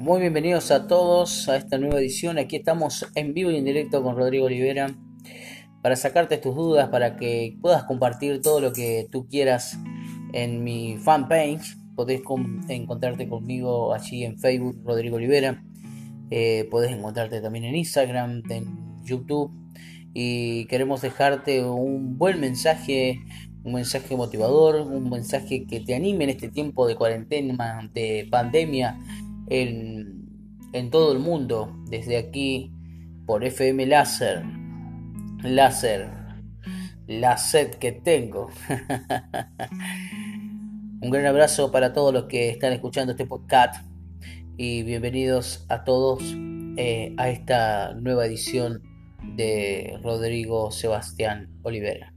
Muy bienvenidos a todos a esta nueva edición. Aquí estamos en vivo y en directo con Rodrigo Olivera para sacarte tus dudas, para que puedas compartir todo lo que tú quieras en mi fanpage. Podés encontrarte conmigo allí en Facebook, Rodrigo Olivera. Eh, podés encontrarte también en Instagram, en YouTube. Y queremos dejarte un buen mensaje, un mensaje motivador, un mensaje que te anime en este tiempo de cuarentena, de pandemia en, todo el mundo, desde aquí por FM Láser, Láser, la sed que tengo. Un gran abrazo para todos los que están escuchando este podcast y bienvenidos a todos eh, a esta nueva edición de Rodrigo Sebastián Olivera.